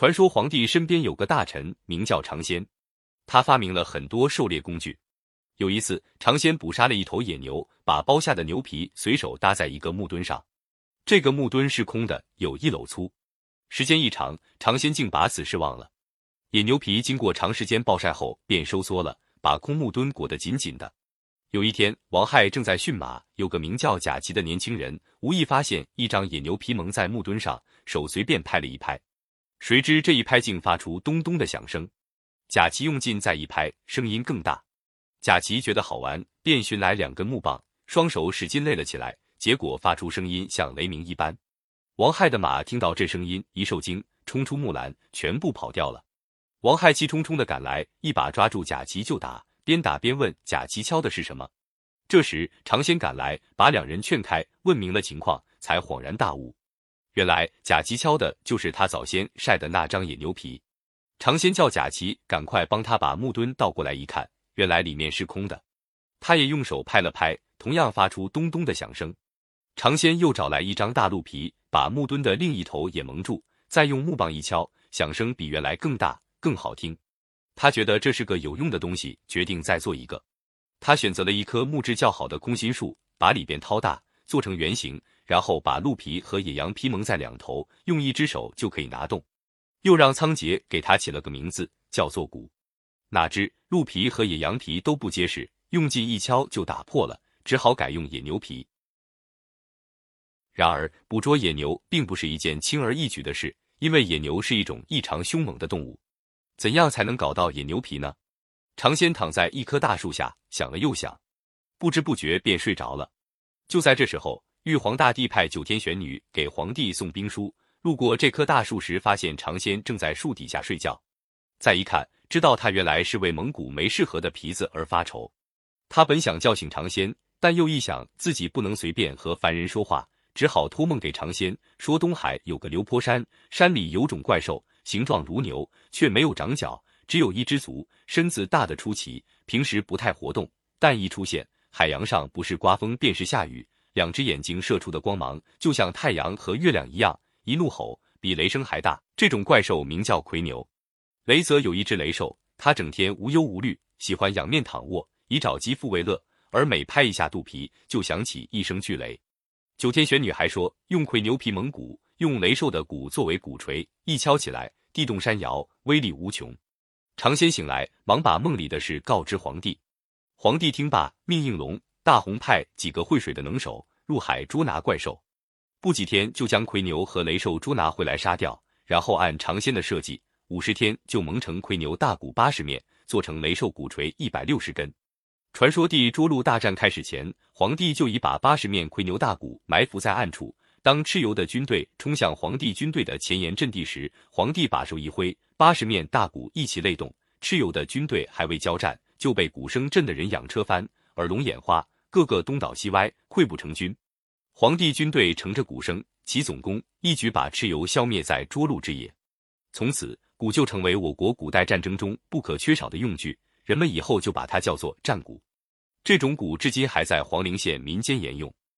传说皇帝身边有个大臣名叫常仙，他发明了很多狩猎工具。有一次，尝鲜捕杀了一头野牛，把剥下的牛皮随手搭在一个木墩上。这个木墩是空的，有一篓粗。时间一长，常先竟把此事忘了。野牛皮经过长时间暴晒后便收缩了，把空木墩裹得紧紧的。有一天，王亥正在驯马，有个名叫贾琦的年轻人无意发现一张野牛皮蒙在木墩上，手随便拍了一拍。谁知这一拍竟发出咚咚的响声，贾琦用劲再一拍，声音更大。贾琦觉得好玩，便寻来两根木棒，双手使劲擂了起来，结果发出声音像雷鸣一般。王亥的马听到这声音，一受惊，冲出木栏，全部跑掉了。王亥气冲冲的赶来，一把抓住贾琦就打，边打边问贾琦敲的是什么。这时常先赶来，把两人劝开，问明了情况，才恍然大悟。原来贾琦敲的就是他早先晒的那张野牛皮。常先叫贾琦赶快帮他把木墩倒过来一看，原来里面是空的。他也用手拍了拍，同样发出咚咚的响声。常先又找来一张大鹿皮，把木墩的另一头也蒙住，再用木棒一敲，响声比原来更大更好听。他觉得这是个有用的东西，决定再做一个。他选择了一棵木质较好的空心树，把里边掏大，做成圆形。然后把鹿皮和野羊皮蒙在两头，用一只手就可以拿动。又让仓颉给他起了个名字，叫做鼓。哪知鹿皮和野羊皮都不结实，用劲一敲就打破了，只好改用野牛皮。然而捕捉野牛并不是一件轻而易举的事，因为野牛是一种异常凶猛的动物。怎样才能搞到野牛皮呢？常先躺在一棵大树下想了又想，不知不觉便睡着了。就在这时候。玉皇大帝派九天玄女给皇帝送兵书，路过这棵大树时，发现长仙正在树底下睡觉。再一看，知道他原来是为蒙古没适合的皮子而发愁。他本想叫醒长仙，但又一想自己不能随便和凡人说话，只好托梦给长仙，说东海有个流坡山，山里有种怪兽，形状如牛，却没有长角，只有一只足，身子大得出奇，平时不太活动，但一出现，海洋上不是刮风便是下雨。两只眼睛射出的光芒就像太阳和月亮一样，一怒吼比雷声还大。这种怪兽名叫魁牛。雷泽有一只雷兽，它整天无忧无虑，喜欢仰面躺卧，以找肌肤为乐。而每拍一下肚皮，就响起一声巨雷。九天玄女还说，用魁牛皮蒙鼓，用雷兽的鼓作为鼓槌，一敲起来，地动山摇，威力无穷。常仙醒来，忙把梦里的事告知皇帝。皇帝听罢，命应龙。大洪派几个会水的能手入海捉拿怪兽，不几天就将魁牛和雷兽捉拿回来杀掉，然后按尝鲜的设计，五十天就蒙成魁牛大鼓八十面，做成雷兽鼓槌一百六十根。传说地捉鹿大战开始前，皇帝就已把八十面魁牛大鼓埋伏在暗处。当蚩尤的军队冲向皇帝军队的前沿阵地时，皇帝把手一挥，八十面大鼓一起擂动。蚩尤的军队还未交战，就被鼓声震得人仰车翻，耳聋眼花。个个东倒西歪，溃不成军。皇帝军队乘着鼓声起总攻，一举把蚩尤消灭在涿鹿之野。从此，鼓就成为我国古代战争中不可缺少的用具，人们以后就把它叫做战鼓。这种鼓至今还在黄陵县民间沿用。